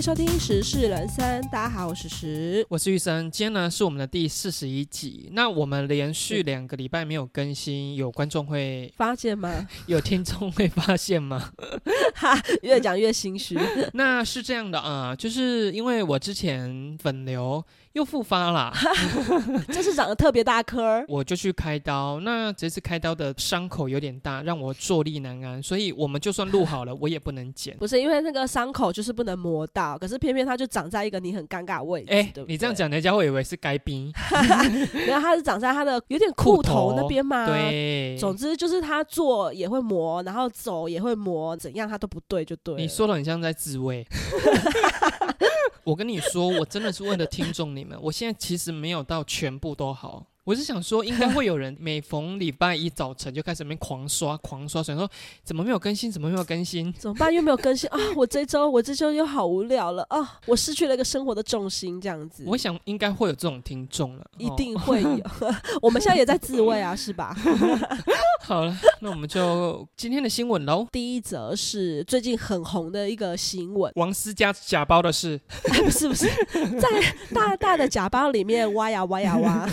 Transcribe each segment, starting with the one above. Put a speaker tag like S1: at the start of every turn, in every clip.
S1: 迎收听《时事人生》，大家好，我是时。
S2: 我是玉生，今天呢是我们的第四十一集。那我们连续两个礼拜没有更新，有观众会
S1: 发现吗？
S2: 有听众会发现吗？
S1: 哈，越讲越心虚。
S2: 那是这样的啊，就是因为我之前粉瘤又复发了，
S1: 这是长得特别大颗。
S2: 我就去开刀。那这次开刀的伤口有点大，让我坐立难安，所以我们就算录好了，我也不能剪。
S1: 不是因为那个伤口就是不能磨到，可是偏偏它就长在一个你很尴尬的位置。哎，
S2: 你这样讲，人家会以为是该冰。
S1: 然后它是长在它的有点裤头那边嘛？
S2: 对。
S1: 总之就是它坐也会磨，然后走也会磨，怎样它都不对，就对。
S2: 你说的很像在自慰。我跟你说，我真的是为了听众你你们，我现在其实没有到全部都好。我是想说，应该会有人每逢礼拜一早晨就开始那边狂刷、狂刷，想说怎么没有更新？怎么没有更新？
S1: 怎么办？又没有更新啊！我这周我这周又好无聊了啊！我失去了一个生活的重心，这样子。
S2: 我想应该会有这种听众了，
S1: 一定会有。我们现在也在自慰啊，是吧？
S2: 好了，那我们就今天的新闻喽。
S1: 第一则是最近很红的一个新闻：
S2: 王思佳假包的事。
S1: 哎 不是不是，在大大的假包里面挖呀挖呀挖。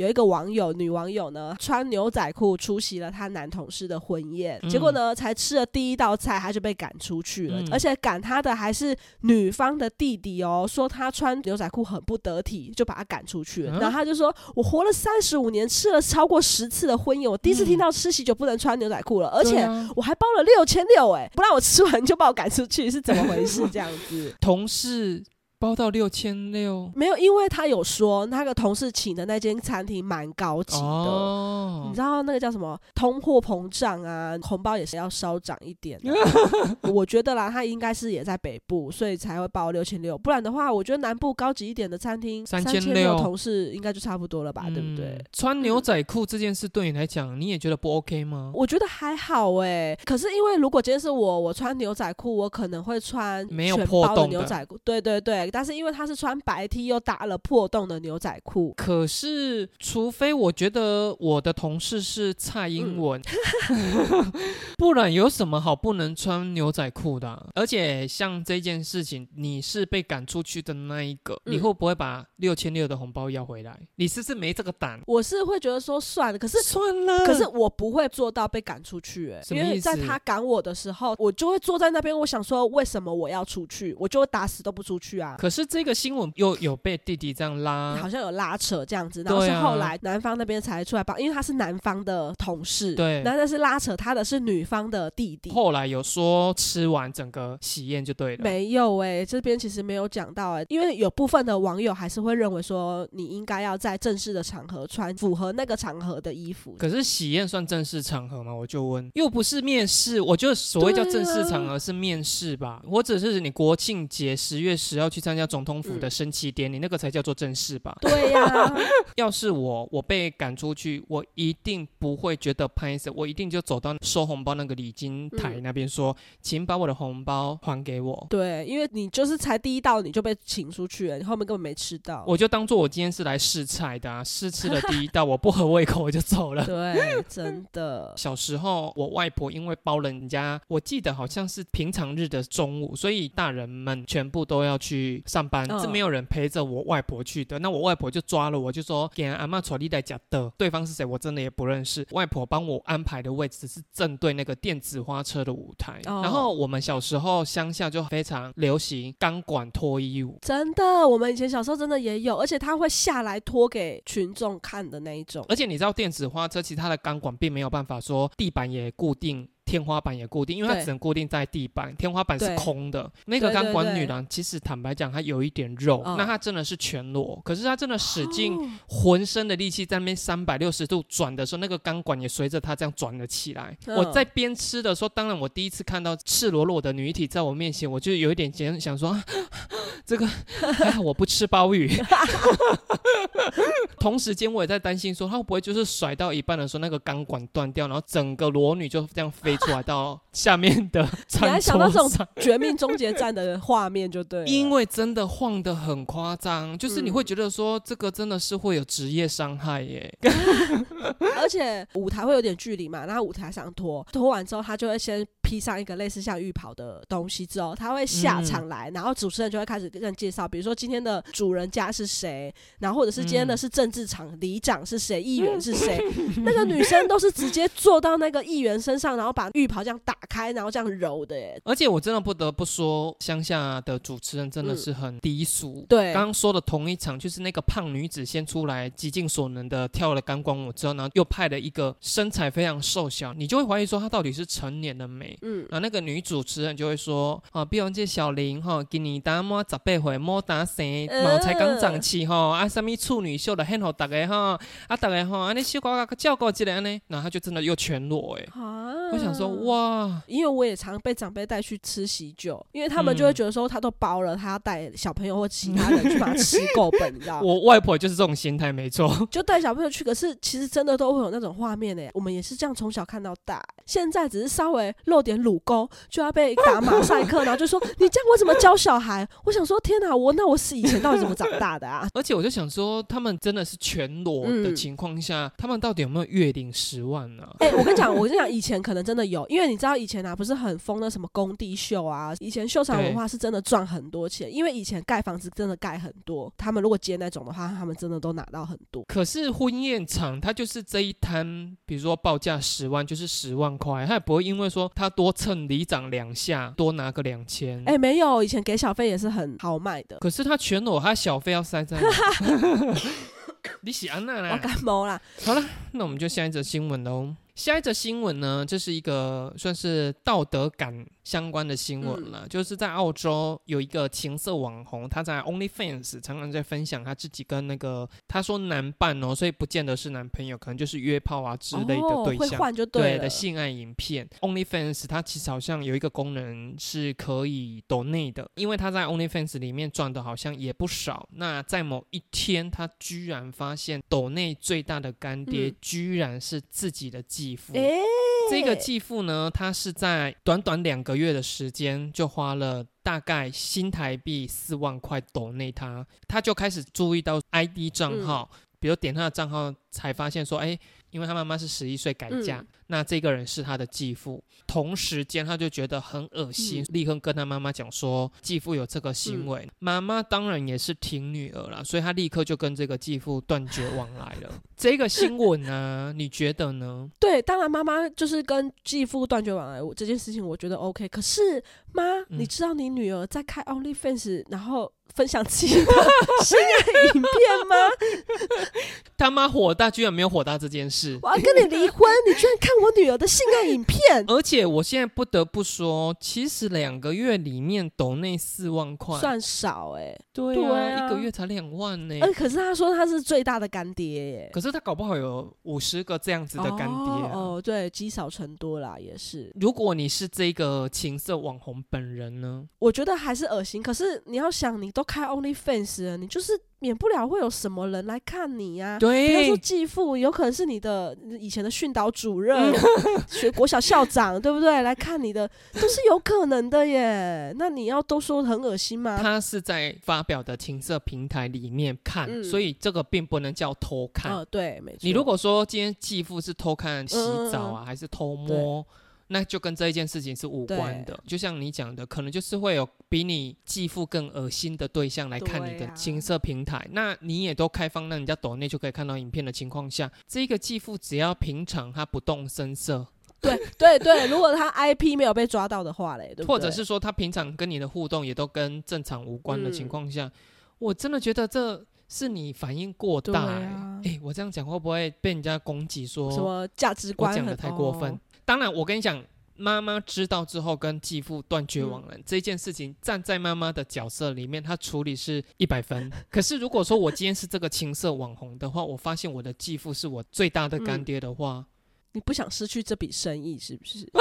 S1: 有一个网友，女网友呢，穿牛仔裤出席了她男同事的婚宴，结果呢，才吃了第一道菜，她就被赶出去了，而且赶她的还是女方的弟弟哦，说她穿牛仔裤很不得体，就把她赶出去了。然后她就说：“我活了三十五年，吃了超过十次的婚宴，我第一次听到吃喜酒不能穿牛仔裤了，而且我还包了六千六，哎，不让我吃完就把我赶出去，是怎么回事？这样子，
S2: 同事。”包到六千六，
S1: 没有，因为他有说那个同事请的那间餐厅蛮高级的，你知道那个叫什么？通货膨胀啊，红包也是要稍涨一点。我觉得啦，他应该是也在北部，所以才会包六千六。不然的话，我觉得南部高级一点的餐厅三千六，同事应该就差不多了吧？对不对？
S2: 穿牛仔裤这件事对你来讲，你也觉得不 OK 吗？
S1: 我觉得还好哎，可是因为如果今天是我，我穿牛仔裤，我可能会穿
S2: 没有破洞的
S1: 牛仔裤。对对对。但是因为他是穿白 T 又打了破洞的牛仔裤，
S2: 可是除非我觉得我的同事是蔡英文，不然有什么好不能穿牛仔裤的？而且像这件事情，你是被赶出去的那一个，你会不会把六千六的红包要回来？你是不是没这个胆？
S1: 我是会觉得说算了，可是
S2: 算了，
S1: 可是我不会做到被赶出去，哎，因为在他赶我的时候，我就会坐在那边，我想说为什么我要出去，我就会打死都不出去啊。
S2: 可是这个新闻又有被弟弟这样拉，
S1: 好像有拉扯这样子，然后是后来男方那边才出来帮，因为他是男方的同事，
S2: 对，
S1: 那但是拉扯他的是女方的弟弟。
S2: 后来有说吃完整个喜宴就对了，
S1: 没有哎，这边其实没有讲到哎，因为有部分的网友还是会认为说你应该要在正式的场合穿符合那个场合的衣服。
S2: 可是喜宴算正式场合吗？我就问，又不是面试，我觉得所谓叫正式场合是面试吧，或者是你国庆节十月十号去参。参加总统府的升旗典礼，那个才叫做正式吧？
S1: 对呀。
S2: 要是我，我被赶出去，我一定不会觉得拍死，我一定就走到收红包那个礼金台那边说，请把我的红包还给我。
S1: 对，因为你就是才第一道你就被请出去了，你后面根本没吃到。
S2: 我就当做我今天是来试菜的，试吃了第一道，我不合胃口我就走了。
S1: 对，真的。
S2: 小时候我外婆因为包人家，我记得好像是平常日的中午，所以大人们全部都要去。上班是没有人陪着我外婆去的，那我外婆就抓了我，就说给阿妈坐你来家的，对方是谁我真的也不认识。外婆帮我安排的位置是正对那个电子花车的舞台，然后我们小时候乡下就非常流行钢管脱衣舞，
S1: 真的，我们以前小时候真的也有，而且他会下来脱给群众看的那一种。
S2: 而且你知道电子花车其他的钢管并没有办法说地板也固定。天花板也固定，因为它只能固定在地板，天花板是空的。那个钢管女郎，其实坦白讲，她有一点肉，那她真的是全裸，可是她真的使尽浑身的力气在那边三百六十度转的时候，那个钢管也随着她这样转了起来。我在边吃的时候，当然我第一次看到赤裸裸的女体在我面前，我就有一点想想说，这个 还好我不吃鲍鱼。同时间我也在担心说，她会不会就是甩到一半的时候，那个钢管断掉，然后整个裸女就这样飞出来到下面的
S1: 你还想到这种绝命终结战的画面就对了，
S2: 因为真的晃得很夸张，就是你会觉得说这个真的是会有职业伤害耶。
S1: 而且舞台会有点距离嘛，然后舞台上脱，脱完之后他就会先披上一个类似像浴袍的东西，之后他会下场来，然后主持人就会开始跟人介绍，比如说今天的主人家是谁，然后或者是今天的是政治场里长是谁，议员是谁，那个女生都是直接坐到那个议员身上，然后把浴袍这样打开，然后这样揉的耶。
S2: 而且我真的不得不说，乡下的主持人真的是很低俗。
S1: 对，
S2: 刚刚说的同一场，就是那个胖女子先出来，极尽所能的跳了钢管舞之后，然后又派了一个身材非常瘦小，你就会怀疑说她到底是成年的没。嗯，然后那个女主持人就会说：“啊，比方这小林哈，给你打摸十八回，摸打生，毛才刚长起哈，啊，什么处女秀的很好大家哈，啊，大家哈，啊，你小哥哥叫过几来呢？然后她就真的又全裸哎，我想说哇，
S1: 因为我也常被长辈带去吃喜酒，因为他们就会觉得说他都包了，他要带小朋友或其他人去把它吃够本，你知道
S2: 我外婆就是这种心态，没错，
S1: 就带小朋友去，可是其实真的都会有那种画面的，我们也是这样从小看到大，现在只是稍微露点乳沟就要被打马赛克，然后就说你这样我怎么教小孩？我想说天哪，我那我是以前到底怎么长大的啊？
S2: 而且我就想说，他们真的是全裸的情况下，他们到底有没有月领十万呢？
S1: 哎，我跟你讲，我跟你讲，以前可能真的有，因为你知道以前啊，不是很疯的什么工地秀啊，以前秀场文化是真的赚很多钱，因为以前盖房子真的盖很多，他们如果接那种的话，他们真的都拿到很多。
S2: 可是婚宴场，它就是这一摊，比如说报价十万，就是十万块，他也不会因为说他多蹭里长两下，多拿个两千。
S1: 哎，没有，以前给小费也是很豪迈的。
S2: 可是他全裸，他小费要塞在。你喜安娜啦，
S1: 我感冒啦。
S2: 好了，那我们就下一则新闻喽。下一则新闻呢，这是一个算是道德感。相关的新闻了，就是在澳洲有一个情色网红，他在 OnlyFans 常常在分享他自己跟那个他说男伴哦，所以不见得是男朋友，可能就是约炮啊之类的对象，
S1: 对
S2: 的性爱影片。OnlyFans 它其实好像有一个功能是可以抖内的，因为他在 OnlyFans 里面赚的好像也不少。那在某一天，他居然发现斗内最大的干爹居然是自己的继父。这个继父呢，他是在短短两个月的时间，就花了大概新台币四万块抖内他，他就开始注意到 ID 账号，比如点他的账号，才发现说，哎。因为他妈妈是十一岁改嫁，那这个人是他的继父。同时间他就觉得很恶心，立刻跟他妈妈讲说继父有这个行为。妈妈当然也是挺女儿了，所以他立刻就跟这个继父断绝往来了。这个新闻呢，你觉得呢？
S1: 对，当然妈妈就是跟继父断绝往来这件事情，我觉得 OK。可是妈，你知道你女儿在开 OnlyFans，然后。分享自己的 性爱影片吗？
S2: 他妈火大，居然没有火大这件事。
S1: 我要跟你离婚，你居然看我女儿的性爱影片。
S2: 而且我现在不得不说，其实两个月里面抖那四万块
S1: 算少哎。
S2: 对啊，一个月才两万呢。
S1: 哎，可是他说他是最大的干爹耶。
S2: 可是他搞不好有五十个这样子的干爹。
S1: 哦，对，积少成多啦，也是。
S2: 如果你是这个情色网红本人呢？
S1: 我觉得还是恶心。可是你要想，你都开 OnlyFans，了你就是。免不了会有什么人来看你呀？
S2: 对，
S1: 比如说继父，有可能是你的以前的训导主任、学国小校长，对不对？来看你的都是有可能的耶。那你要都说很恶心吗？
S2: 他是在发表的情色平台里面看，所以这个并不能叫偷看。
S1: 呃，对，没错。
S2: 你如果说今天继父是偷看洗澡啊，还是偷摸？那就跟这一件事情是无关的，就像你讲的，可能就是会有比你继父更恶心的对象来看你的情色平台。那你也都开放，让人家抖内就可以看到影片的情况下，这个继父只要平常他不动声色，
S1: 对对对，如果他 IP 没有被抓到的话嘞，
S2: 或者是说他平常跟你的互动也都跟正常无关的情况下，我真的觉得这是你反应过大。哎，我这样讲会不会被人家攻击说
S1: 什么价值观
S2: 讲的太过分？当然，我跟你讲，妈妈知道之后跟继父断绝往来这件事情，站在妈妈的角色里面，她处理是一百分。可是如果说我今天是这个青涩网红的话，我发现我的继父是我最大的干爹的话，
S1: 你不想失去这笔生意是不是？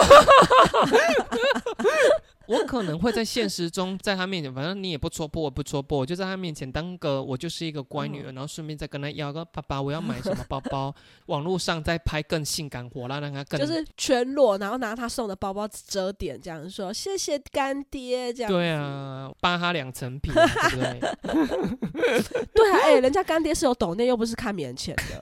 S2: 我可能会在现实中，在他面前，反正你也不戳破，我不戳破，我就在他面前当个我就是一个乖女儿，然后顺便再跟他要个爸爸，我要买什么包包，网络上再拍更性感火辣，让他更
S1: 就是 全裸，然后拿他送的包包遮点，这样说谢谢干爹，这样
S2: 对啊，扒他两层皮，对不对？
S1: 对啊，哎，人家干爹是有抖内，又不是看免钱的，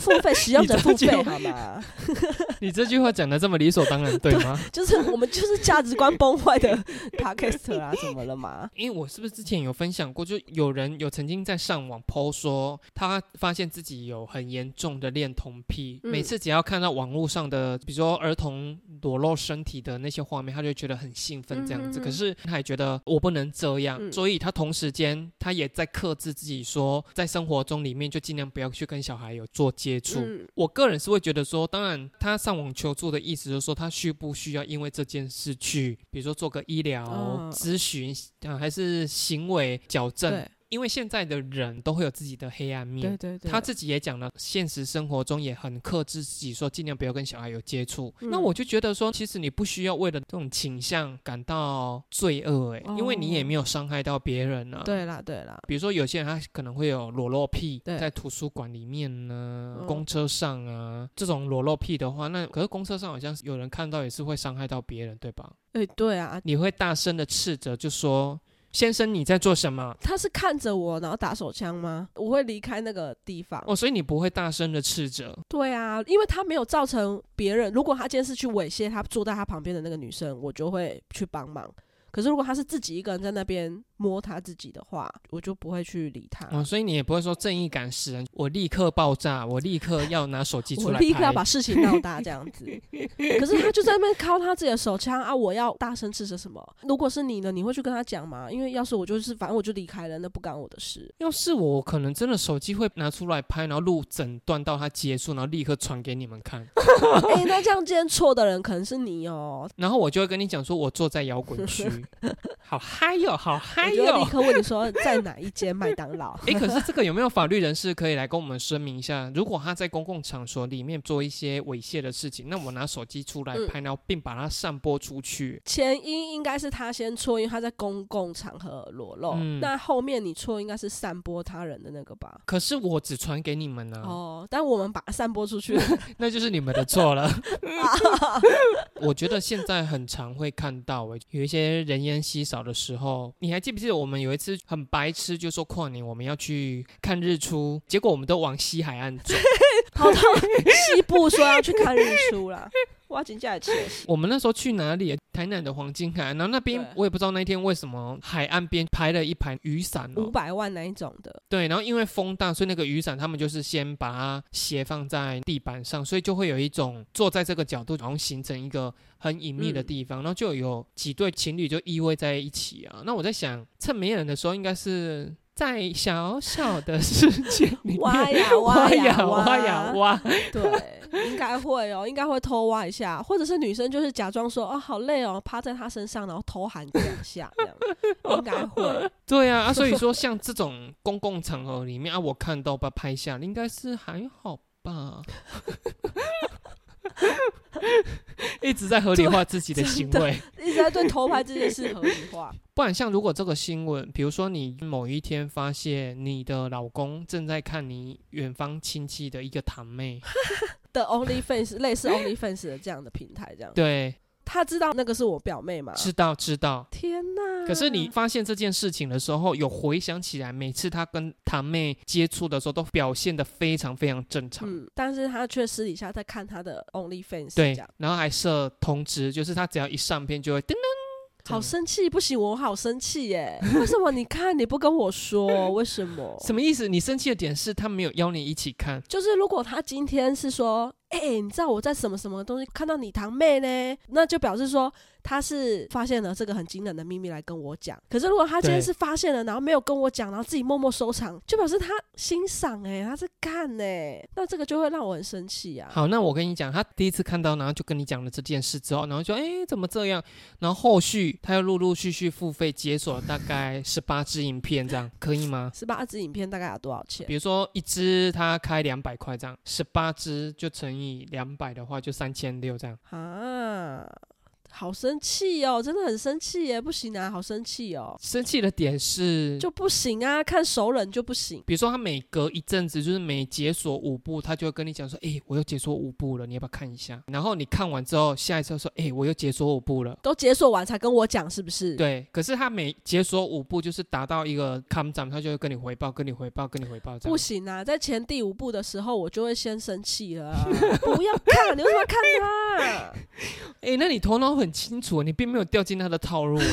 S1: 付费使用者付费好吗？
S2: 你这句话讲的这么理所当然，对吗？
S1: 就是我们就是价值观崩坏。的 podcast 啊，怎么了嘛？
S2: 因为我是不是之前有分享过，就有人有曾经在上网 po 说，他发现自己有很严重的恋童癖，每次只要看到网络上的，比如说儿童裸露身体的那些画面，他就觉得很兴奋这样子。可是他也觉得我不能这样，所以他同时间他也在克制自己，说在生活中里面就尽量不要去跟小孩有做接触。我个人是会觉得说，当然他上网求助的意思就是说，他需不需要因为这件事去，比如说做。个医疗咨询啊，还是行为矫正？因为现在的人都会有自己的黑暗面。
S1: 对对对，
S2: 他自己也讲了，现实生活中也很克制自己，说尽量不要跟小孩有接触。那我就觉得说，其实你不需要为了这种倾向感到罪恶，哎，因为你也没有伤害到别人啊。
S1: 对啦对啦，
S2: 比如说有些人他可能会有裸露癖，在图书馆里面呢，公车上啊，这种裸露癖的话，那可是公车上好像有人看到也是会伤害到别人，对吧？
S1: 哎，对啊，
S2: 你会大声的斥责，就说。先生，你在做什么？
S1: 他是看着我，然后打手枪吗？我会离开那个地方。
S2: 哦，所以你不会大声的斥责？
S1: 对啊，因为他没有造成别人。如果他今天是去猥亵他坐在他旁边的那个女生，我就会去帮忙。可是如果他是自己一个人在那边摸他自己的话，我就不会去理他。
S2: 哦，所以你也不会说正义感使人，我立刻爆炸，我立刻要拿手机出来，
S1: 我立刻要把事情闹大这样子。可是他就在那边敲他自己的手枪啊！我要大声斥责什么？如果是你呢，你会去跟他讲吗？因为要是我就是，反正我就离开了，那不干我的事。
S2: 要是我，可能真的手机会拿出来拍，然后录整段到他结束，然后立刻传给你们看。
S1: 哎，那这样今天错的人可能是你哦。
S2: 然后我就会跟你讲说，我坐在摇滚区。好嗨哟，好嗨哟！
S1: 立刻问你说在哪一间麦当劳？
S2: 哎，可是这个有没有法律人士可以来跟我们声明一下？如果他在公共场所里面做一些猥亵的事情，那我拿手机出来拍，然后并把它散播出去。
S1: 前因应该是他先错，因为他在公共场合裸露。那后面你错应该是散播他人的那个吧？
S2: 可是我只传给你们呢。
S1: 哦，但我们把它散播出去，
S2: 那就是你们的错了。我觉得现在很常会看到，哎，有一些人烟稀少。的时候，你还记不记得我们有一次很白痴，就说跨年我们要去看日出，结果我们都往西海岸走，
S1: 跑到西部说要去看日出了。挖井架也
S2: 我们那时候去哪里？台南的黄金海岸，然后那边我也不知道那天为什么海岸边排了一排雨伞，
S1: 五百万那一种的。
S2: 对，然后因为风大，所以那个雨伞他们就是先把它斜放在地板上，所以就会有一种坐在这个角度，然后形成一个很隐秘的地方，然后就有几对情侣就依偎在一起啊。那我在想，趁没人的时候，应该是。在小小的世界里
S1: 挖呀 挖呀
S2: 挖呀挖，
S1: 对，应该会哦，应该会偷挖一下，或者是女生就是假装说哦好累哦，趴在他身上，然后偷喊两下，这样应该会。
S2: 对啊，啊，所以说像这种公共场合里面啊，我看到把拍下，应该是还好吧。一直在合理化自己的行为，
S1: 一直在对偷拍这件事合理化。
S2: 不然，像如果这个新闻，比如说你某一天发现你的老公正在看你远方亲戚的一个堂妹
S1: 的 OnlyFans，类似 OnlyFans 的这样的平台，这样
S2: 对。
S1: 他知道那个是我表妹吗？
S2: 知道，知道。
S1: 天哪！
S2: 可是你发现这件事情的时候，有回想起来，每次他跟堂妹接触的时候，都表现的非常非常正常。嗯，
S1: 但是他却私底下在看他的 OnlyFans，
S2: 对，然后还设通知，就是他只要一上片就会噔噔。
S1: 好生气，不行，我好生气耶！为什么？你看你不跟我说，为什么？
S2: 什么意思？你生气的点是他没有邀你一起看，
S1: 就是如果他今天是说，哎，你知道我在什么什么东西看到你堂妹呢？那就表示说。他是发现了这个很惊人的秘密来跟我讲，可是如果他今天是发现了，然后没有跟我讲，然后自己默默收藏，就表示他欣赏哎，他是看哎，那这个就会让我很生气啊。
S2: 好，那我跟你讲，他第一次看到，然后就跟你讲了这件事之后，然后就哎怎么这样，然后后续他又陆陆续续付费解锁大概十八支影片，这样可以吗？
S1: 十八支影片大概要多少钱？
S2: 比如说一支他开两百块这样，十八支就乘以两百的话，就三千六这样
S1: 啊。好生气哦，真的很生气耶！不行啊，好生气哦。
S2: 生气的点是
S1: 就不行啊，看熟人就不行。
S2: 比如说他每隔一阵子，就是每解锁五步，他就会跟你讲说：“哎，我又解锁五步了，你要不要看一下？”然后你看完之后，下一次说：“哎，我又解锁五步了。”
S1: 都解锁完才跟我讲是不是？
S2: 对。可是他每解锁五步，就是达到一个 come 长，他就会跟你回报，跟你回报，跟你回报。
S1: 不行啊，在前第五步的时候，我就会先生气了。不要看，你为什么要看他？
S2: 哎，那你头脑很清楚，你。并没有掉进他的套路。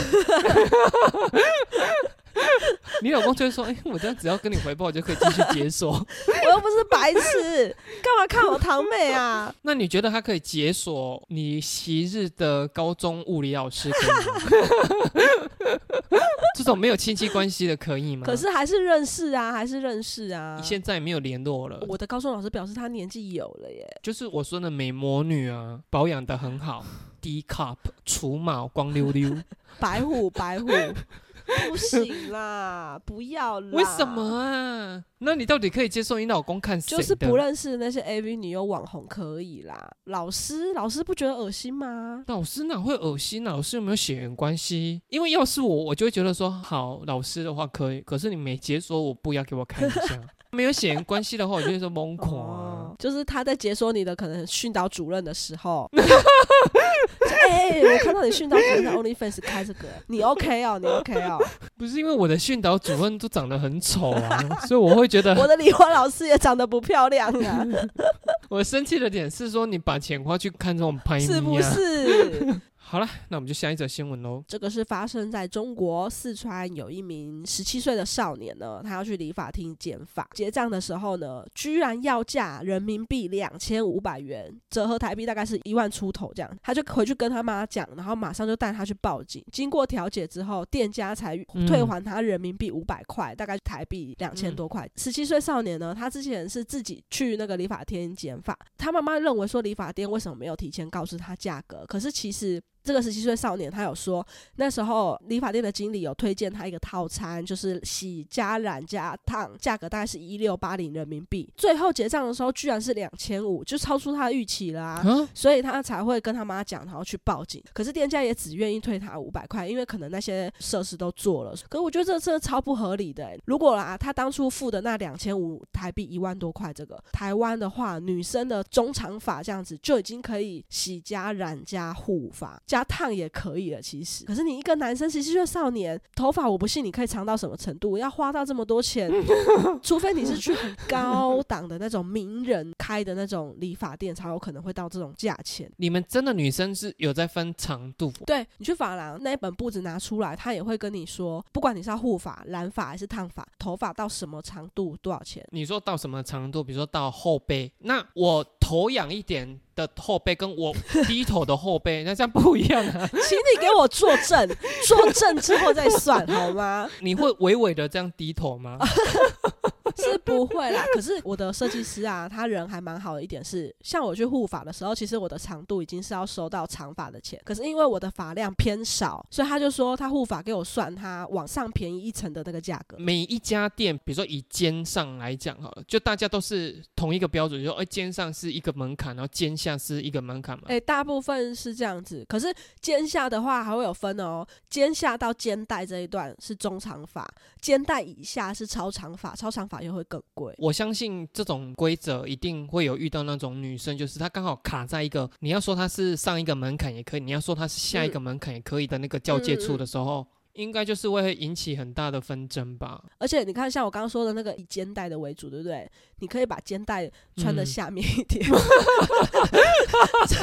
S2: 你老公就会说：“哎，我这样只要跟你回报，我就可以继续解锁。
S1: 我又不是白痴，干嘛看我堂妹啊？”
S2: 那你觉得他可以解锁你昔日的高中物理老师可以吗？这种没有亲戚关系的可以吗？
S1: 可是还是认识啊，还是认识啊。
S2: 你现在没有联络了。
S1: 我的高中老师表示他年纪有了耶。
S2: 就是我说的美魔女啊，保养的很好，D cup 除毛光溜溜，
S1: 白虎白虎。不行啦，不要啦！
S2: 为什么啊？那你到底可以接受你老公看谁
S1: 就是不认识那些 AV 女优网红可以啦。老师，老师不觉得恶心吗？
S2: 老师哪会恶心？啊老师有没有血缘关系？因为要是我，我就会觉得说，好，老师的话可以。可是你没解锁，我不要给我看一下。没有血缘关系的话，我就会说 疯狂。
S1: 就是他在解说你的可能训导主任的时候。哎，我看到你训导主任的 OnlyFans 开这个，你 OK 哦，你 OK 哦。
S2: 不是因为我的训导主任都长得很丑啊，所以我会觉得
S1: 我的理化老师也长得不漂亮啊。
S2: 我生气的点是说，你把钱花去看这种拍，
S1: 是不是？
S2: 好了，那我们就下一则新闻喽。
S1: 这个是发生在中国四川，有一名十七岁的少年呢，他要去理发厅剪发，结账的时候呢，居然要价人民币两千五百元，折合台币大概是一万出头这样。他就回去跟他妈讲，然后马上就带他去报警。经过调解之后，店家才退还他人民币五百块，大概台币两千多块。十七岁少年呢，他之前是自己去那个理发厅剪发，他妈妈认为说理发店为什么没有提前告诉他价格？可是其实。这个十七岁少年，他有说，那时候理发店的经理有推荐他一个套餐，就是洗加染加烫，价格大概是一六八零人民币。最后结账的时候，居然是两千五，就超出他的预期啦，所以他才会跟他妈讲，然后去报警。可是店家也只愿意退他五百块，因为可能那些设施都做了。可我觉得这真的超不合理的。如果啦，他当初付的那两千五台币一万多块，这个台湾的话，女生的中长发这样子就已经可以洗加染加护发。加烫也可以了，其实。可是你一个男生十七岁少年，头发我不信你可以长到什么程度，要花到这么多钱，除非你是去很高档的那种名人开的那种理发店，才有可能会到这种价钱。
S2: 你们真的女生是有在分长度？
S1: 对你去发廊那一本簿子拿出来，他也会跟你说，不管你是要护发、染发还是烫发，头发到什么长度多少钱？
S2: 你说到什么长度？比如说到后背，那我头仰一点。的后背跟我低头的后背，那这样不一样啊！
S1: 请你给我作证，作证之后再算好吗？
S2: 你会微微的这样低头吗？
S1: 是不会啦，可是我的设计师啊，他人还蛮好的一点是，像我去护发的时候，其实我的长度已经是要收到长发的钱，可是因为我的发量偏少，所以他就说他护发给我算他往上便宜一层的那个价格。
S2: 每一家店，比如说以肩上来讲哈，就大家都是同一个标准，就说哎肩上是一个门槛，然后肩下是一个门槛嘛。
S1: 哎，大部分是这样子，可是肩下的话还会有分哦，肩下到肩带这一段是中长发，肩带以下是超长发，超长发又会更贵。
S2: 我相信这种规则一定会有遇到那种女生，就是她刚好卡在一个你要说她是上一个门槛也可以，你要说她是下一个门槛也可以的那个交界处的时候。应该就是会引起很大的纷争吧。
S1: 而且你看，像我刚刚说的那个以肩带的为主，对不对？你可以把肩带穿的下面一点。这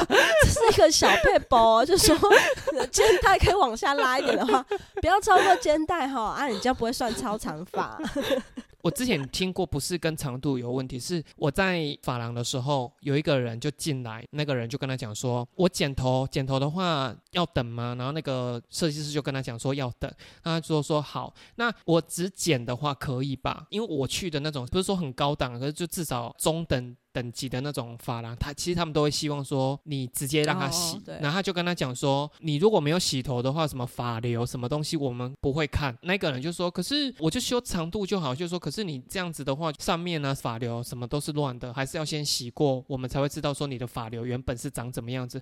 S1: 是一个小配包，就说 肩带可以往下拉一点的话，不要超过肩带哈，啊，你这样不会算超长发。
S2: 我之前听过，不是跟长度有问题，是我在发廊的时候，有一个人就进来，那个人就跟他讲说：“我剪头，剪头的话要等吗？”然后那个设计师就跟他讲说要等，他就说好，那我只剪的话可以吧？因为我去的那种不是说很高档，可是就至少中等。等级的那种发廊，他其实他们都会希望说你直接让他洗，然后他就跟他讲说，你如果没有洗头的话，什么发流什么东西我们不会看。那个人就说，可是我就修长度就好，就说可是你这样子的话，上面呢发流什么都是乱的，还是要先洗过，我们才会知道说你的发流原本是长怎么样子。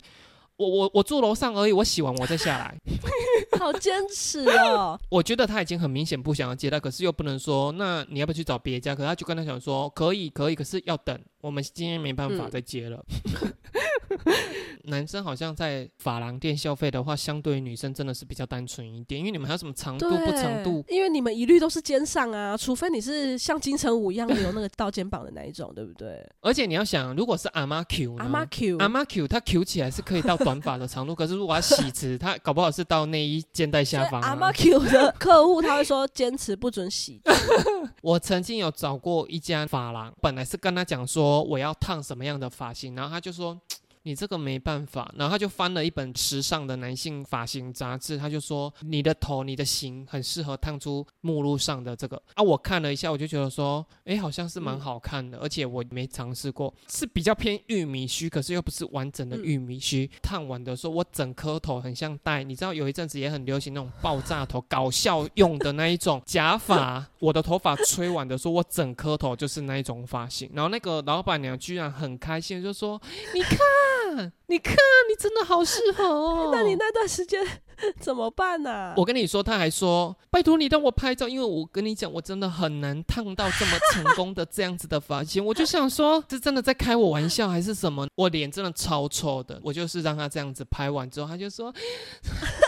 S2: 我我我住楼上而已，我洗完我再下来。
S1: 好坚持哦！
S2: 我觉得他已经很明显不想要接待，可是又不能说，那你要不要去找别家？可他就跟他讲说，可以可以，可是要等，我们今天没办法再接了。男生好像在发廊店消费的话，相对于女生真的是比较单纯一点，因为你们还有什么长度不长度？
S1: 因为你们一律都是肩上啊，除非你是像金城武一样留那个到肩膀的那一种，对不对？
S2: 而且你要想，如果是阿妈 Q，
S1: 阿妈 Q，
S2: 阿妈 Q，它 Q 起来是可以到短发的长度，可是如果要洗直，它搞不好是到内衣肩带下方。
S1: 阿妈 Q 的客户他会说坚持不准洗。
S2: 我曾经有找过一家发廊，本来是跟他讲说我要烫什么样的发型，然后他就说。你这个没办法，然后他就翻了一本时尚的男性发型杂志，他就说你的头、你的型很适合烫出目录上的这个啊。我看了一下，我就觉得说，哎，好像是蛮好看的，而且我没尝试过，是比较偏玉米须，可是又不是完整的玉米须。烫完的时候，我整颗头很像戴，你知道有一阵子也很流行那种爆炸头，搞笑用的那一种假发。我的头发吹完的时候，我整颗头就是那一种发型。然后那个老板娘居然很开心，就说：“你看。” 你看，你真的好适合哦。
S1: 那你那段时间怎么办呢？
S2: 我跟你说，他还说，拜托你让我拍照，因为我跟你讲，我真的很难烫到这么成功的这样子的发型。我就想说，是真的在开我玩笑还是什么？我脸真的超臭的。我就是让他这样子拍完之后，他就说，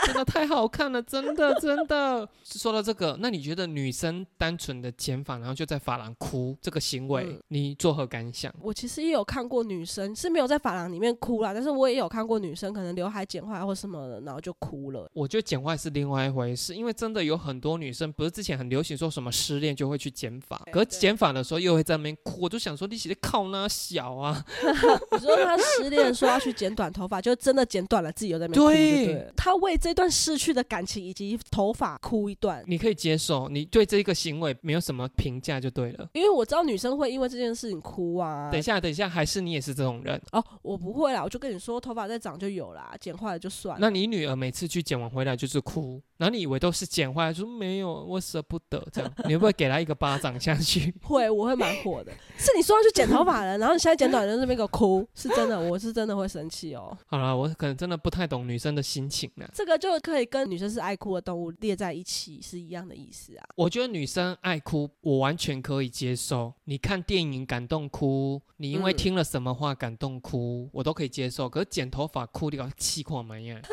S2: 真的太好看了，真的 真的。说到这个，那你觉得女生单纯的剪发，然后就在发廊哭这个行为，你作何感想？
S1: 我其实也有看过女生是没有在发廊里面哭啦，但是我也有看过女生可能刘海剪坏或什么的，然后就哭了。
S2: 我觉得剪坏是另外一回事，因为真的有很多女生，不是之前很流行说什么失恋就会去剪发，可剪发的时候又会在那边哭。我就想说，你写的靠那小啊？
S1: 你说她失恋说要去剪短头发，就真的剪短了，自己又在那边哭。对，她为这段失去的感情以及头发哭一段，
S2: 你可以接受，你对这个行为没有什么评价就对了。
S1: 因为我知道女生会因为这件事情哭啊。
S2: 等一下，等一下，还是你也是这种人
S1: 哦？我不会啦，我就跟你说，头发再长就有啦，剪坏了就算。
S2: 那你女儿每次去剪完回来就是哭，然后你以为都是剪坏，说没有，我舍不得这样，你会不会给她一个巴掌下去？
S1: 会，我会蛮火的。是你说要去剪头发了，然后你现在剪短了，那边给我哭，是真的，我是真的会生气哦。
S2: 好了，我可能真的不太懂女生的心情呢。
S1: 这个就可以跟女生是爱哭的动物列在一起是一样的意思啊。
S2: 我觉得女生爱哭，我完全可以接受。你看电影感动哭，你因为听了什么话感动哭，我都可以接受。可是剪头发哭，你搞气狂蛮样。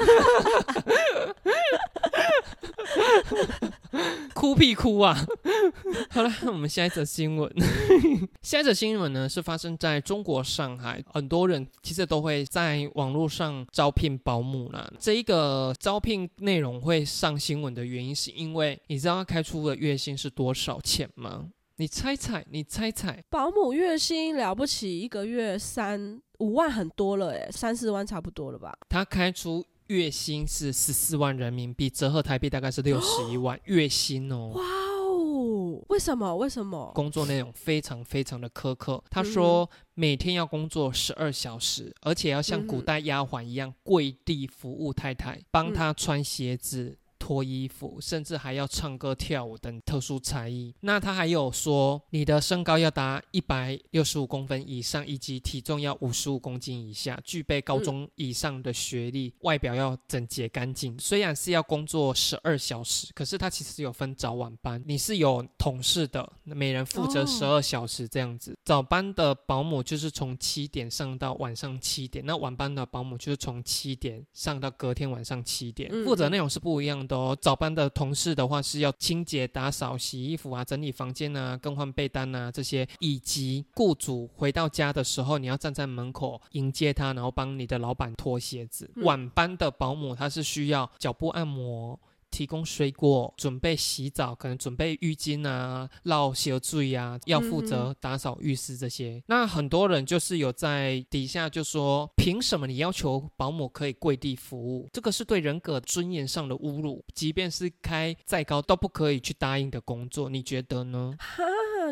S2: 哭屁哭啊！好了，我们下一则新闻。下一则新闻呢，是发生在中国上海，很多人其实都会在网络上招聘保姆啦。这一个招聘内容会上新闻的原因，是因为你知道他开出的月薪是多少钱吗？你猜猜，你猜猜，
S1: 保姆月薪了不起，一个月三五万，很多了哎，三四万差不多了吧？
S2: 他开出月薪是十四万人民币，折合台币大概是六十一万 月薪哦。
S1: 哇哦，为什么？为什么？
S2: 工作内容非常非常的苛刻。他说每天要工作十二小时，而且要像古代丫鬟一样跪地服务太太，帮她穿鞋子。脱衣服，甚至还要唱歌跳舞等特殊才艺。那他还有说，你的身高要达一百六十五公分以上，以及体重要五十五公斤以下，具备高中以上的学历，外表要整洁干净。虽然是要工作十二小时，可是他其实有分早晚班，你是有同事的，每人负责十二小时这样子。早班的保姆就是从七点上到晚上七点，那晚班的保姆就是从七点上到隔天晚上七点，负责内容是不一样的。哦，早班的同事的话是要清洁、打扫、洗衣服啊，整理房间啊，更换被单啊这些，以及雇主回到家的时候，你要站在门口迎接他，然后帮你的老板脱鞋子。晚班的保姆他是需要脚部按摩。提供水果，准备洗澡，可能准备浴巾啊，绕小水啊，要负责打扫浴室这些。那很多人就是有在底下就说，凭什么你要求保姆可以跪地服务？这个是对人格尊严上的侮辱，即便是开再高都不可以去答应的工作，你觉得呢？
S1: 哈，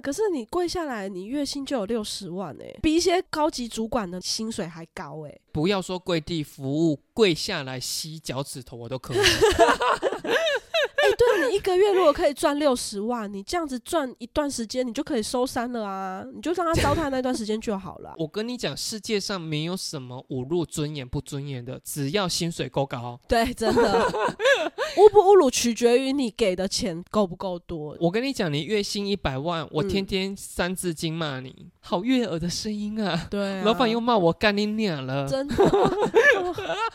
S1: 可是你跪下来，你月薪就有六十万哎，比一些高级主管的薪水还高哎。
S2: 不要说跪地服务，跪下来吸脚趾头我都可以。
S1: 哎，对你一个月如果可以赚六十万，你这样子赚一段时间，你就可以收山了啊！你就让他糟蹋那段时间就好了。
S2: 我跟你讲，世界上没有什么侮辱尊严不尊严的，只要薪水够高。
S1: 对，真的，侮不侮辱取决于你给的钱够不够多。
S2: 我跟你讲，你月薪一百万，我天天三字经骂你，好悦耳的声音啊！
S1: 对，
S2: 老板又骂我干你娘了，
S1: 真的，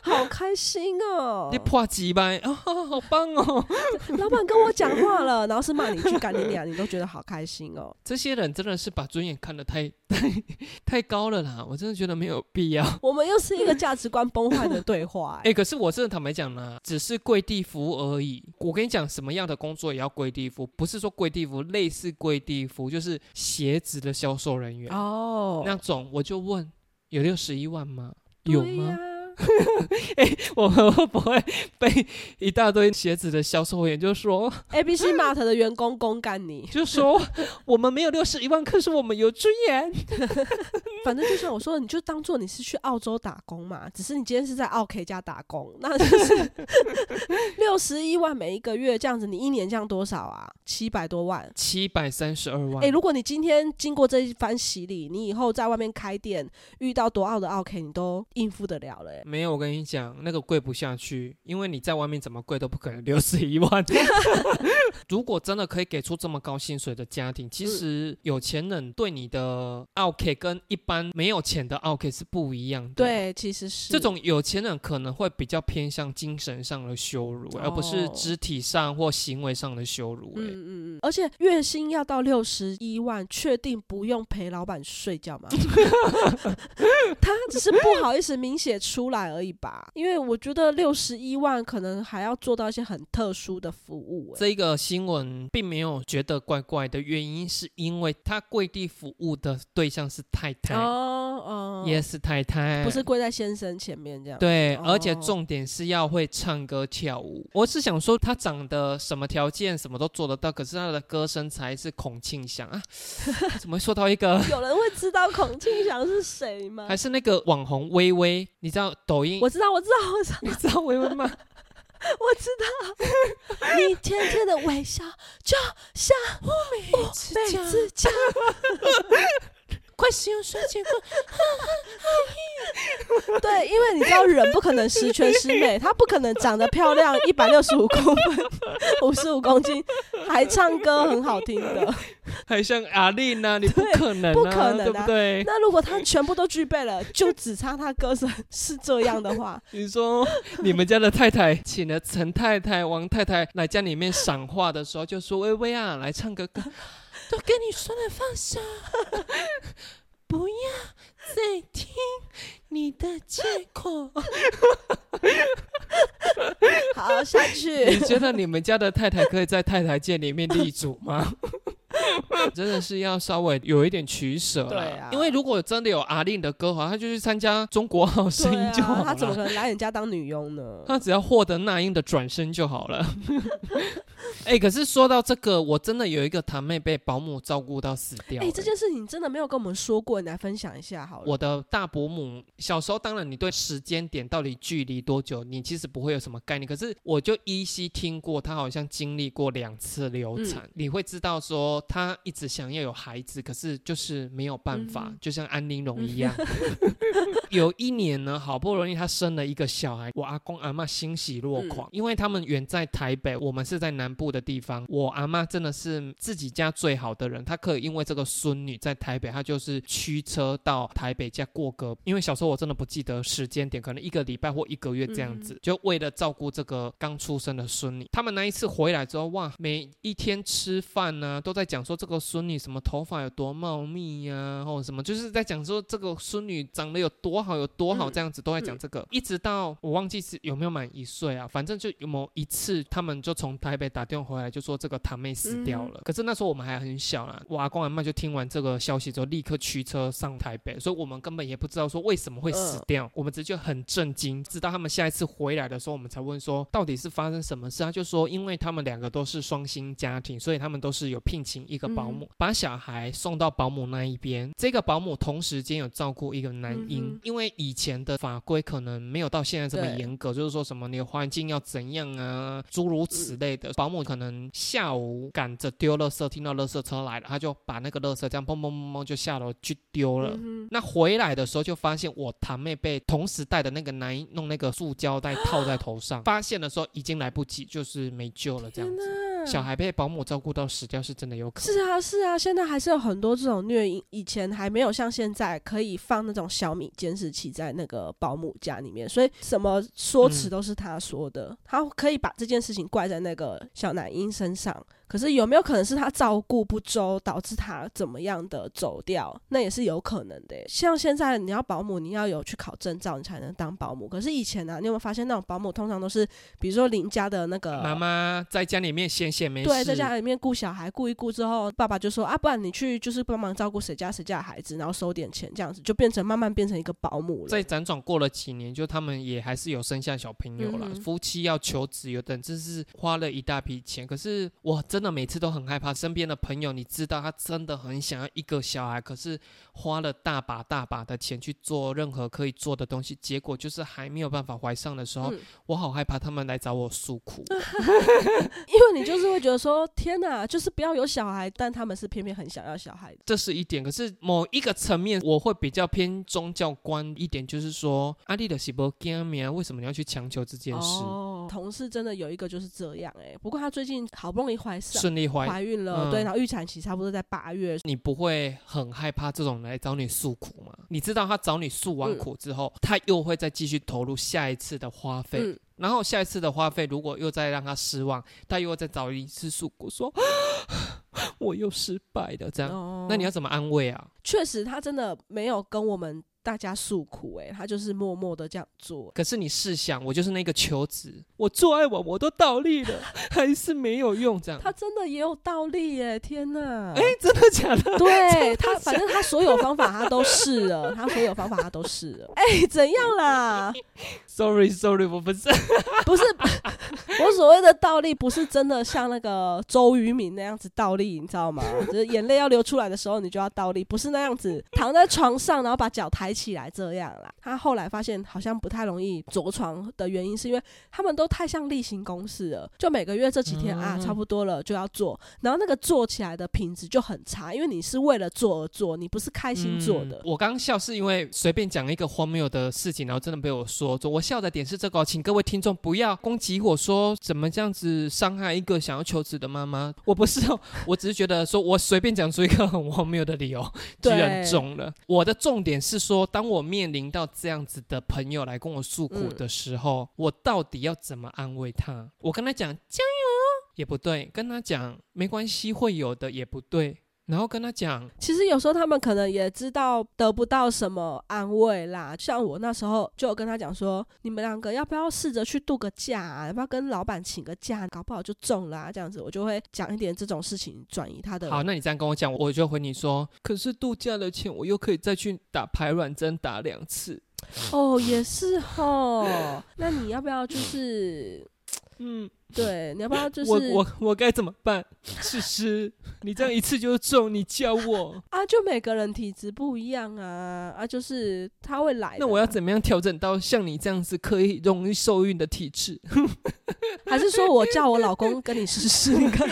S1: 好开心哦！
S2: 你破几百啊，好棒哦！
S1: 老板跟我讲话了，然后是骂你去干你俩，你都觉得好开心哦。
S2: 这些人真的是把尊严看得太太太高了啦，我真的觉得没有必要。
S1: 我们又是一个价值观崩坏的对话。
S2: 哎，可是我真的坦白讲呢，只是跪地服务而已。我跟你讲，什么样的工作也要跪地服，不是说跪地服，类似跪地服就是鞋子的销售人员哦，那种我就问，有六十一万吗？有吗？哎，我们会不会被一大堆鞋子的销售员就说，
S1: A B C Mart 的员工公干你，
S2: 就说我们没有六十一万，可是我们有尊严。
S1: 反正就像我说的，你就当做你是去澳洲打工嘛，只是你今天是在 OK 家打工，那就是六十一万每一个月这样子，你一年这样多少啊？七百多万，
S2: 七百三十二万。
S1: 哎，如果你今天经过这一番洗礼，你以后在外面开店，遇到多澳的 OK，你都应付得了了。哎。
S2: 没有，我跟你讲，那个跪不下去，因为你在外面怎么跪都不可能六十一万。如果真的可以给出这么高薪水的家庭，其实有钱人对你的 OK 跟一般没有钱的 OK 是不一样的。
S1: 对，其实是
S2: 这种有钱人可能会比较偏向精神上的羞辱，而不是肢体上或行为上的羞辱。嗯
S1: 嗯嗯。而且月薪要到六十一万，确定不用陪老板睡觉吗？他只是不好意思明写出来。而已吧，因为我觉得六十一万可能还要做到一些很特殊的服务。
S2: 这个新闻并没有觉得怪怪的原因，是因为他跪地服务的对象是太太哦哦，也是太太，
S1: 不是跪在先生前面这样。
S2: 对，而且重点是要会唱歌跳舞。我是想说，他长得什么条件什么都做得到，可是他的歌声才是孔庆祥啊？怎么说到一个？
S1: 有人会知道孔庆祥是谁吗？
S2: 还是那个网红微微？你知道？抖音，
S1: 我知道，我知道，我知道，
S2: 你知道微微吗？
S1: 我知道，你甜甜的微笑就像乌梅子酱。快使用双截棍！对，因为你知道人不可能十全十美，他不可能长得漂亮，一百六十五公分，五十五公斤，还唱歌很好听的，
S2: 还像阿丽呢？你不可能，
S1: 不可能，
S2: 对不对？
S1: 那如果他全部都具备了，就只差他歌声是这样的话，
S2: 你说你们家的太太请了陈太太、王太太来家里面赏画的时候，就说：“薇薇啊，来唱个歌。”
S1: 都跟你说了，放手，不要再听你的借口。好，下去。
S2: 你觉得你们家的太太可以在太太界里面立足吗？真的是要稍微有一点取舍了，因为如果真的有阿令的歌话，他就去参加中国好声音就好了。
S1: 他怎么可能来人家当女佣呢？
S2: 他只要获得那英的转身就好了。哎，可是说到这个，我真的有一个堂妹被保姆照顾到死掉。
S1: 哎，这件事情真的没有跟我们说过，你来分享一下好了。
S2: 我的大伯母小时候，当然你对时间点到底距离多久，你其实不会有什么概念。可是我就依稀听过，她好像经历过两次流产，你会知道说她一直想要有孩子，可是就是没有办法，就像安玲珑一样。有一年呢，好不容易她生了一个小孩，我阿公阿妈欣喜若狂，因为他们远在台北，我们是在南部的地方。我阿妈真的是自己家最好的人，她可以因为这个孙女在台北，她就是驱车到台北家过个。因为小时候我真的不记得时间点，可能一个礼拜或一个月这样子，就为了照顾这个刚出生的孙女。他们那一次回来之后，哇，每一天吃饭呢，都在讲说这个孙女什么头发有多茂密呀，或者什么，就是在讲说这个孙女长得有多好有多好，这样子都在讲这个。一直到我忘记是有没有满一岁啊，反正就有某一次他们就从台北打。电话回来，就说这个堂妹死掉了。可是那时候我们还很小啦，我阿公阿妈就听完这个消息之后，立刻驱车上台北，所以我们根本也不知道说为什么会死掉，我们直接很震惊。直到他们下一次回来的时候，我们才问说到底是发生什么事。他就说，因为他们两个都是双薪家庭，所以他们都是有聘请一个保姆，把小孩送到保姆那一边。这个保姆同时间有照顾一个男婴，因为以前的法规可能没有到现在这么严格，就是说什么你的环境要怎样啊，诸如此类的。保姆可能下午赶着丢垃圾，听到垃圾车来了，他就把那个垃圾这样砰砰砰砰就下楼去丢了。那回来的时候就发现我堂妹被同时带的那个男婴弄那个塑胶袋套在头上，发现的时候已经来不及，就是没救了这样子。小孩被保姆照顾到死掉是真的有可能。
S1: 是啊，是啊，现在还是有很多这种虐婴。以前还没有像现在可以放那种小米监视器在那个保姆家里面，所以什么说辞都是他说的，他可以把这件事情怪在那个小男婴身上。可是有没有可能是他照顾不周导致他怎么样的走掉？那也是有可能的。像现在你要保姆，你要有去考证照，你才能当保姆。可是以前呢，你有没有发现那种保姆通常都是，比如说邻家的那个
S2: 妈妈在家里面闲闲没事，
S1: 对，在家里面顾小孩，顾一顾之后，爸爸就说啊，不然你去就是帮忙照顾谁家谁家的孩子，然后收点钱，这样子就变成慢慢变成一个保姆了。
S2: 在辗转过了几年，就他们也还是有生下小朋友了，夫妻要求子，有等，真是花了一大笔钱。可是我真的每次都很害。怕身边的朋友，你知道他真的很想要一个小孩，可是花了大把大把的钱去做任何可以做的东西，结果就是还没有办法怀上的时候，我好害怕他们来找我诉苦，
S1: 因为你就是会觉得说天哪，就是不要有小孩，但他们是偏偏很想要小孩，
S2: 这是一点。可是某一个层面，我会比较偏宗教观一点，就是说阿丽的西伯干面，为什么你要去强求这件事？
S1: 同事真的有一个就是这样哎，不过他最近好不容易怀上，
S2: 顺利怀
S1: 怀孕了，对，然后预产期差不多在八月。
S2: 你不会很害怕这种来找你诉苦吗？你知道他找你诉完苦之后，他又会再继续投入下一次的花费，然后下一次的花费如果又再让他失望，他又会再找一次诉苦，说 我又失败了，这样，那你要怎么安慰啊？
S1: 确实，他真的没有跟我们。大家诉苦，哎，他就是默默的这样做。
S2: 可是你试想，我就是那个求子，我做爱我我都倒立了，还是没有用。这样，
S1: 他真的也有倒立耶！天哪，
S2: 哎，真的假的？
S1: 对 他，反正他所有方法他都试了，他所有方法他都试了。哎，怎样啦
S2: ？Sorry，Sorry，我不是，
S1: 不是，我所谓的倒立不是真的像那个周渝民那样子倒立，你知道吗？就是眼泪要流出来的时候，你就要倒立，不是那样子躺在床上，然后把脚抬。起来这样啦，他后来发现好像不太容易着床的原因，是因为他们都太像例行公事了，就每个月这几天啊，差不多了就要做，然后那个做起来的品质就很差，因为你是为了做而做，你不是开心做的。
S2: 我刚笑是因为随便讲一个荒谬的事情，然后真的被我说中，我笑的点是这个，请各位听众不要攻击我说怎么这样子伤害一个想要求职的妈妈，我不是哦，我只是觉得说我随便讲出一个很荒谬的理由，居然中了。我的重点是说。当我面临到这样子的朋友来跟我诉苦的时候，我到底要怎么安慰他？我跟他讲加油也不对，跟他讲没关系会有的也不对。然后跟他讲，
S1: 其实有时候他们可能也知道得不到什么安慰啦。像我那时候就有跟他讲说，你们两个要不要试着去度个假？啊？要不要跟老板请个假？搞不好就中了。这样子我就会讲一点这种事情，转移他的。
S2: 好，那你这样跟我讲，我就回你说，可是度假的钱我又可以再去打排卵针打两次。
S1: 哦，也是哦。那你要不要就是，嗯？对，你要不要就是
S2: 我我我该怎么办？诗诗，你这样一次就中，你教我
S1: 啊！就每个人体质不一样啊啊！就是他会来，
S2: 那我要怎么样调整到像你这样子可以容易受孕的体质？
S1: 还是说我叫我老公跟你试试看？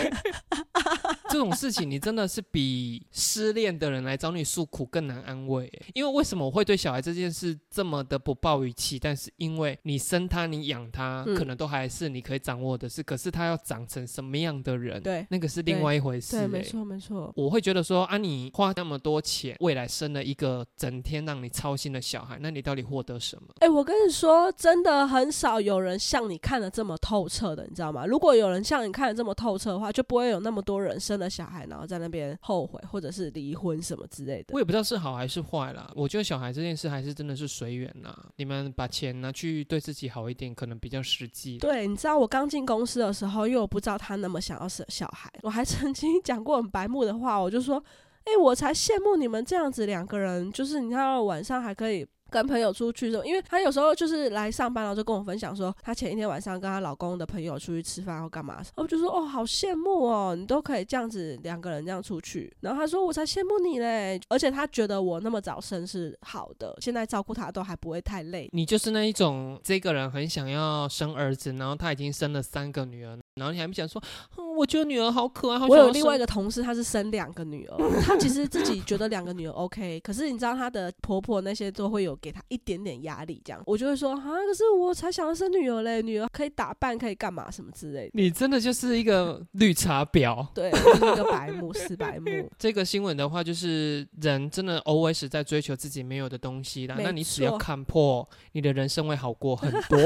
S2: 这种事情你真的是比失恋的人来找你诉苦更难安慰。因为为什么我会对小孩这件事这么的不抱于期？但是因为你生他，你养他，可能都还是你可以掌握的。是，可是他要长成什么样的人？
S1: 对，
S2: 那个是另外一回事。
S1: 对，没错，没错。
S2: 我会觉得说啊，你花那么多钱，未来生了一个整天让你操心的小孩，那你到底获得什么？
S1: 哎，我跟你说，真的很少有人像你看的这么透彻的，你知道吗？如果有人像你看的这么透彻的话，就不会有那么多人生了的小孩，然后在那边后悔或者是离婚什么之类的。
S2: 我也不知道是好还是坏啦。我觉得小孩这件事还是真的是随缘呐。你们把钱拿去对自己好一点，可能比较实际。
S1: 对，你知道我刚进公公司的时候，因为我不知道他那么想要生小孩，我还曾经讲过很白目的话，我就说：“哎，我才羡慕你们这样子两个人，就是你看到晚上还可以。”跟朋友出去的时候，因为她有时候就是来上班，然后就跟我分享说，她前一天晚上跟她老公的朋友出去吃饭或干嘛，我就说哦，好羡慕哦，你都可以这样子两个人这样出去。然后她说我才羡慕你嘞，而且她觉得我那么早生是好的，现在照顾她都还不会太累。
S2: 你就是那一种，这个人很想要生儿子，然后他已经生了三个女儿。然后你还不想说，我觉得女儿好可爱。
S1: 我有另外一个同事，她是生两个女儿，她其实自己觉得两个女儿 OK，可是你知道她的婆婆那些都会有给她一点点压力，这样我就会说啊，可是我才想要生女儿嘞，女儿可以打扮，可以干嘛什么之类的。
S2: 你真的就是一个绿茶婊，
S1: 对，一个白目，死白目。
S2: 这个新闻的话，就是人真的 always 在追求自己没有的东西啦，那你只要看破，你的人生会好过很多。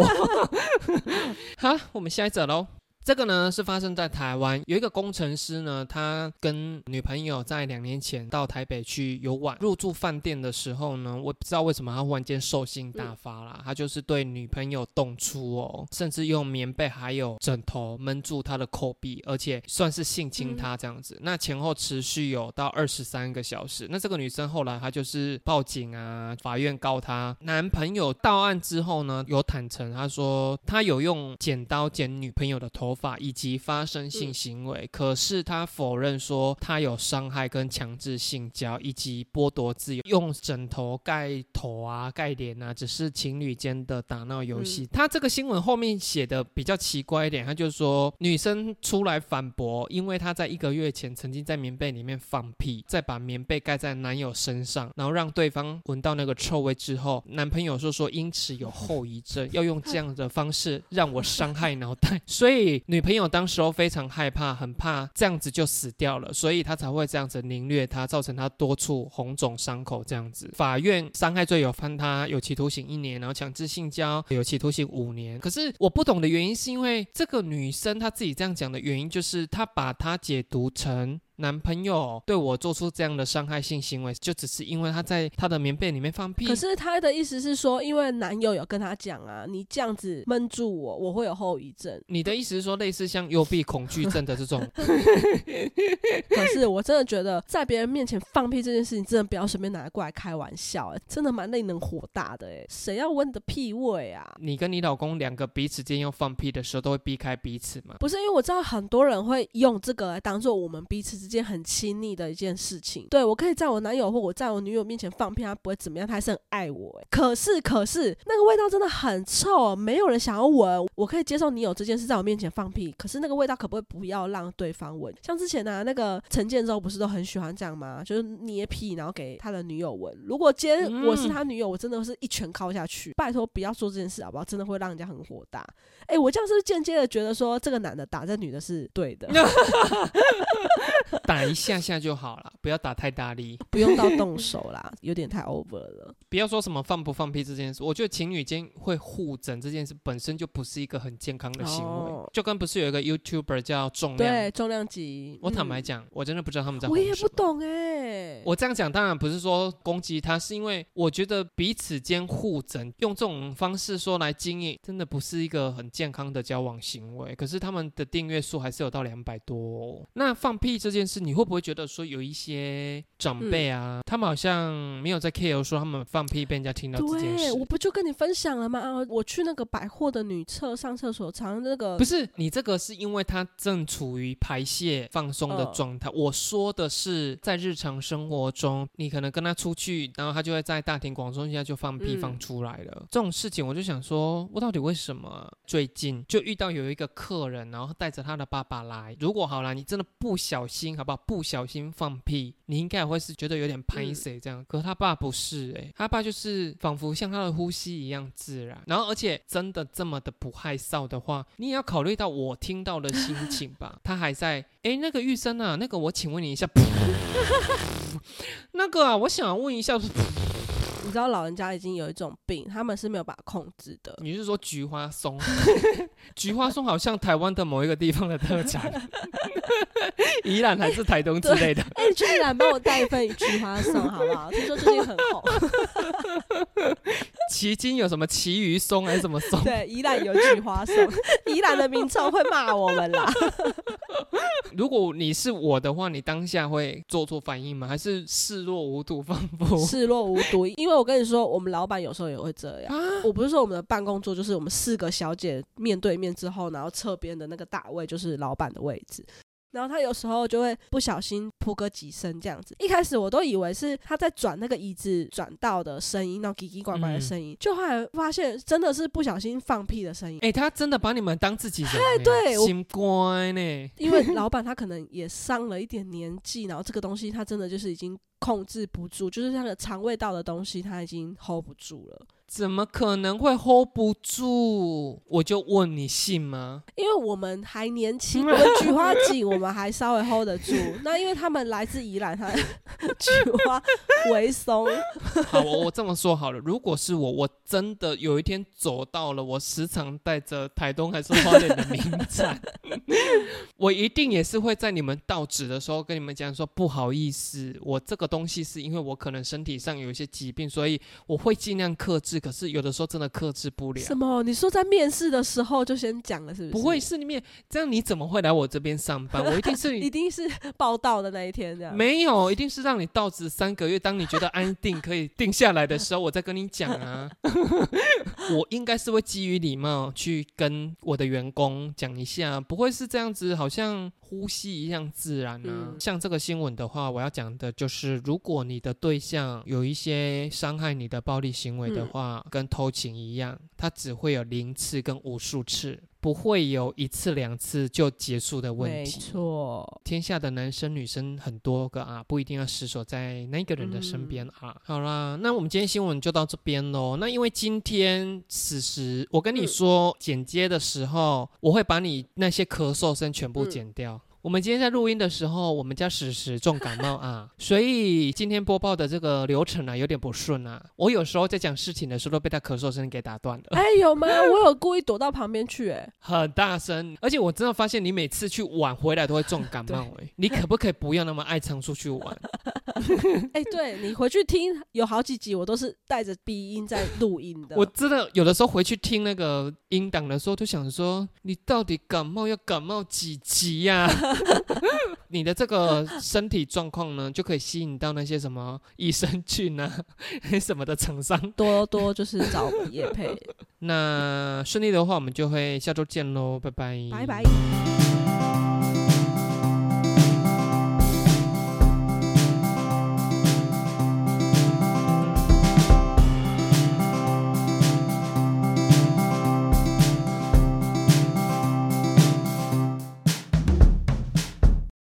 S2: 好，我们下一则喽。这个呢是发生在台湾，有一个工程师呢，他跟女朋友在两年前到台北去游玩，入住饭店的时候呢，我不知道为什么他忽然间兽性大发啦，他就是对女朋友动粗哦，甚至用棉被还有枕头闷住她的口鼻，而且算是性侵她这样子。那前后持续有到二十三个小时。那这个女生后来她就是报警啊，法院告她男朋友。到案之后呢，有坦诚，他说他有用剪刀剪女朋友的头。头发以及发生性行为，可是他否认说他有伤害跟强制性交以及剥夺自由，用枕头盖头啊、盖脸啊，只是情侣间的打闹游戏。他这个新闻后面写的比较奇怪一点，他就说女生出来反驳，因为她在一个月前曾经在棉被里面放屁，再把棉被盖在男友身上，然后让对方闻到那个臭味之后，男朋友说说因此有后遗症，要用这样的方式让我伤害脑袋，所以。女朋友当时候非常害怕，很怕这样子就死掉了，所以他才会这样子凌虐她，造成她多处红肿伤口这样子。法院伤害罪有判他有期徒刑一年，然后强制性交有期徒刑五年。可是我不懂的原因是因为这个女生她自己这样讲的原因，就是她把她解读成。男朋友对我做出这样的伤害性行为，就只是因为他在他的棉被里面放屁。
S1: 可是他的意思是说，因为男友有跟他讲啊，你这样子闷住我，我会有后遗症。
S2: 你的意思是说，类似像幽闭恐惧症的这种？
S1: 可是我真的觉得，在别人面前放屁这件事情，真的不要随便拿过来开玩笑，哎，真的蛮令人火大的，哎，谁要闻你的屁味啊？
S2: 你跟你老公两个彼此间要放屁的时候，都会避开彼此吗？
S1: 不是，因为我知道很多人会用这个来当做我们彼此之。件很亲密的一件事情，对我可以在我男友或我在我女友面前放屁，他不会怎么样，他还是很爱我。可是，可是那个味道真的很臭，没有人想要闻。我可以接受你有这件事在我面前放屁，可是那个味道可不可以不要让对方闻？像之前呢，那个陈建州不是都很喜欢这样吗？就是捏屁，然后给他的女友闻。如果今天我是他女友，我真的是一拳敲下去。拜托不要做这件事好不好？真的会让人家很火大。哎，我这样是不是间接的觉得说这个男的打这女的是对的？
S2: 打一下下就好了，不要打太大力，
S1: 不用到动手啦，有点太 over 了。
S2: 不要说什么放不放屁这件事，我觉得情侣间会互整这件事本身就不是一个很健康的行为。就跟不是有一个 YouTuber 叫重量，
S1: 对重量级。
S2: 我坦白讲，我真的不知道他们在。
S1: 我也不懂哎。
S2: 我这样讲当然不是说攻击他，是因为我觉得彼此间互整，用这种方式说来经营，真的不是一个很健康的交往行为。可是他们的订阅数还是有到两百多。那放屁这件事。你会不会觉得说有一些长辈啊，他们好像没有在 care 说他们放屁被人家听到这件事？
S1: 我不就跟你分享了吗？我去那个百货的女厕上厕所，常那个
S2: 不是你这个是因为他正处于排泄放松的状态。我说的是在日常生活中，你可能跟他出去，然后他就会在大庭广众下就放屁放出来了。这种事情，我就想说，我到底为什么最近就遇到有一个客人，然后带着他的爸爸来？如果好了，你真的不小心。好不好？不小心放屁，你应该也会是觉得有点拍谁这样。可是他爸不是哎，他爸就是仿佛像他的呼吸一样自然。然后而且真的这么的不害臊的话，你也要考虑到我听到的心情吧。他还在哎，那个玉生啊，那个我请问你一下，那个啊，我想问一下。
S1: 你知道老人家已经有一种病，他们是没有办法控制的。
S2: 你是说菊花松？菊花松好像台湾的某一个地方的特产，宜兰还是台东之类的。
S1: 哎，去宜兰帮我带一份菊花松好不好？听说最近很红。
S2: 奇经有什么奇鱼松还是什么松？
S1: 对，宜兰有菊花松，宜兰的民众会骂我们啦。
S2: 如果你是我的话，你当下会做出反应吗？还是视若无睹放不？
S1: 视若无睹，因为我跟你说，我们老板有时候也会这样。我不是说我们的办公桌就是我们四个小姐面对面之后，然后侧边的那个大位就是老板的位置。然后他有时候就会不小心扑个几声这样子，一开始我都以为是他在转那个椅子转到的声音，那种叽叽呱呱的声音，就后来发现真的是不小心放屁的声音。
S2: 哎，他真的把你们当自己人，
S1: 哎，对，
S2: 心乖呢。
S1: 因为老 板他可能也上了一点年纪，然后这个东西他真的就是已经控制不住，就是他的肠胃道的东西他已经 hold 不住了。
S2: 怎么可能会 hold 不住？我就问你信吗？
S1: 因为我们还年轻，我们菊花井我们还稍微 hold 得住。那因为他们来自宜兰，他菊花为松。
S2: 好，我我这么说好了，如果是我，我真的有一天走到了我时常带着台东还是花莲的名产，我一定也是会在你们到址的时候跟你们讲说不好意思，我这个东西是因为我可能身体上有一些疾病，所以我会尽量克制。可是有的时候真的克制不了。
S1: 什么？你说在面试的时候就先讲了，是不是？
S2: 不会是面，这样你怎么会来我这边上班？我一定是
S1: 一定是报道的那一天的。
S2: 没有，一定是让你到职三个月，当你觉得安定可以定下来的时候，我再跟你讲啊。我应该是会基于礼貌去跟我的员工讲一下，不会是这样子，好像呼吸一样自然啊。像这个新闻的话，我要讲的就是，如果你的对象有一些伤害你的暴力行为的话。跟偷情一样，它只会有零次跟无数次，不会有一次两次就结束的问题。
S1: 没错，
S2: 天下的男生女生很多个啊，不一定要死守在那个人的身边啊。好啦，那我们今天新闻就到这边喽。那因为今天此时我跟你说剪接的时候，我会把你那些咳嗽声全部剪掉。我们今天在录音的时候，我们家史史重感冒啊，所以今天播报的这个流程啊有点不顺啊。我有时候在讲事情的时候都被他咳嗽声给打断了。
S1: 哎，有吗？我有故意躲到旁边去，哎，
S2: 很大声，而且我真的发现你每次去玩回来都会重感冒，哎，你可不可以不要那么爱常出去玩？
S1: 哎，对你回去听有好几集，我都是带着鼻音在录音的。
S2: 我真的有的时候回去听那个音档的时候，就想说你到底感冒要感冒几集呀？你的这个身体状况呢，就可以吸引到那些什么益生菌啊 什么的厂商，
S1: 多多就是找叶配。
S2: 那顺利的话，我们就会下周见喽，拜拜，
S1: 拜拜。